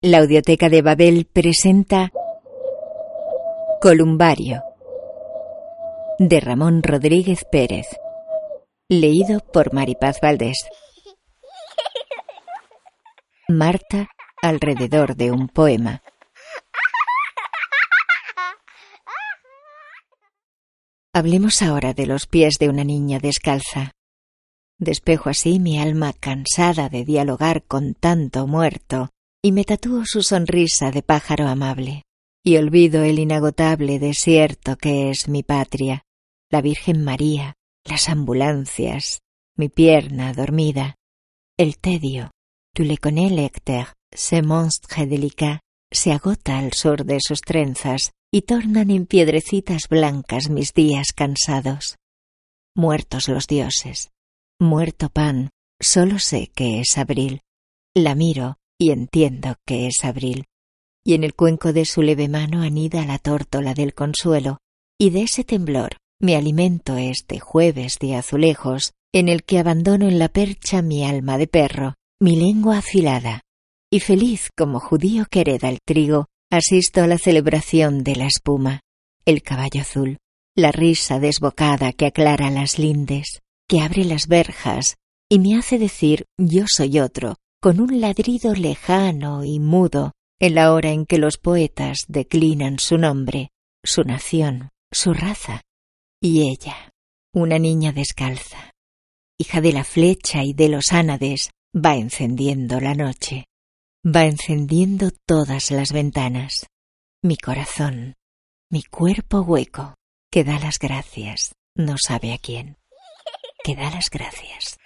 La Audioteca de Babel presenta Columbario de Ramón Rodríguez Pérez. Leído por Maripaz Valdés. Marta alrededor de un poema. Hablemos ahora de los pies de una niña descalza. Despejo así mi alma cansada de dialogar con tanto muerto y me tatúo su sonrisa de pájaro amable y olvido el inagotable desierto que es mi patria, la Virgen María, las ambulancias, mi pierna dormida, el tedio, tu le lecteur, ce monstre délicat, se agota al sur de sus trenzas y tornan en piedrecitas blancas mis días cansados. Muertos los dioses, muerto pan, solo sé que es abril. La miro y entiendo que es abril. Y en el cuenco de su leve mano anida la tórtola del consuelo, y de ese temblor me alimento este jueves de azulejos, en el que abandono en la percha mi alma de perro, mi lengua afilada, y feliz como judío que hereda el trigo, asisto a la celebración de la espuma, el caballo azul, la risa desbocada que aclara las lindes, que abre las verjas y me hace decir yo soy otro, con un ladrido lejano y mudo, en la hora en que los poetas declinan su nombre, su nación, su raza, y ella, una niña descalza, hija de la flecha y de los ánades, va encendiendo la noche, va encendiendo todas las ventanas, mi corazón, mi cuerpo hueco, que da las gracias, no sabe a quién, que da las gracias.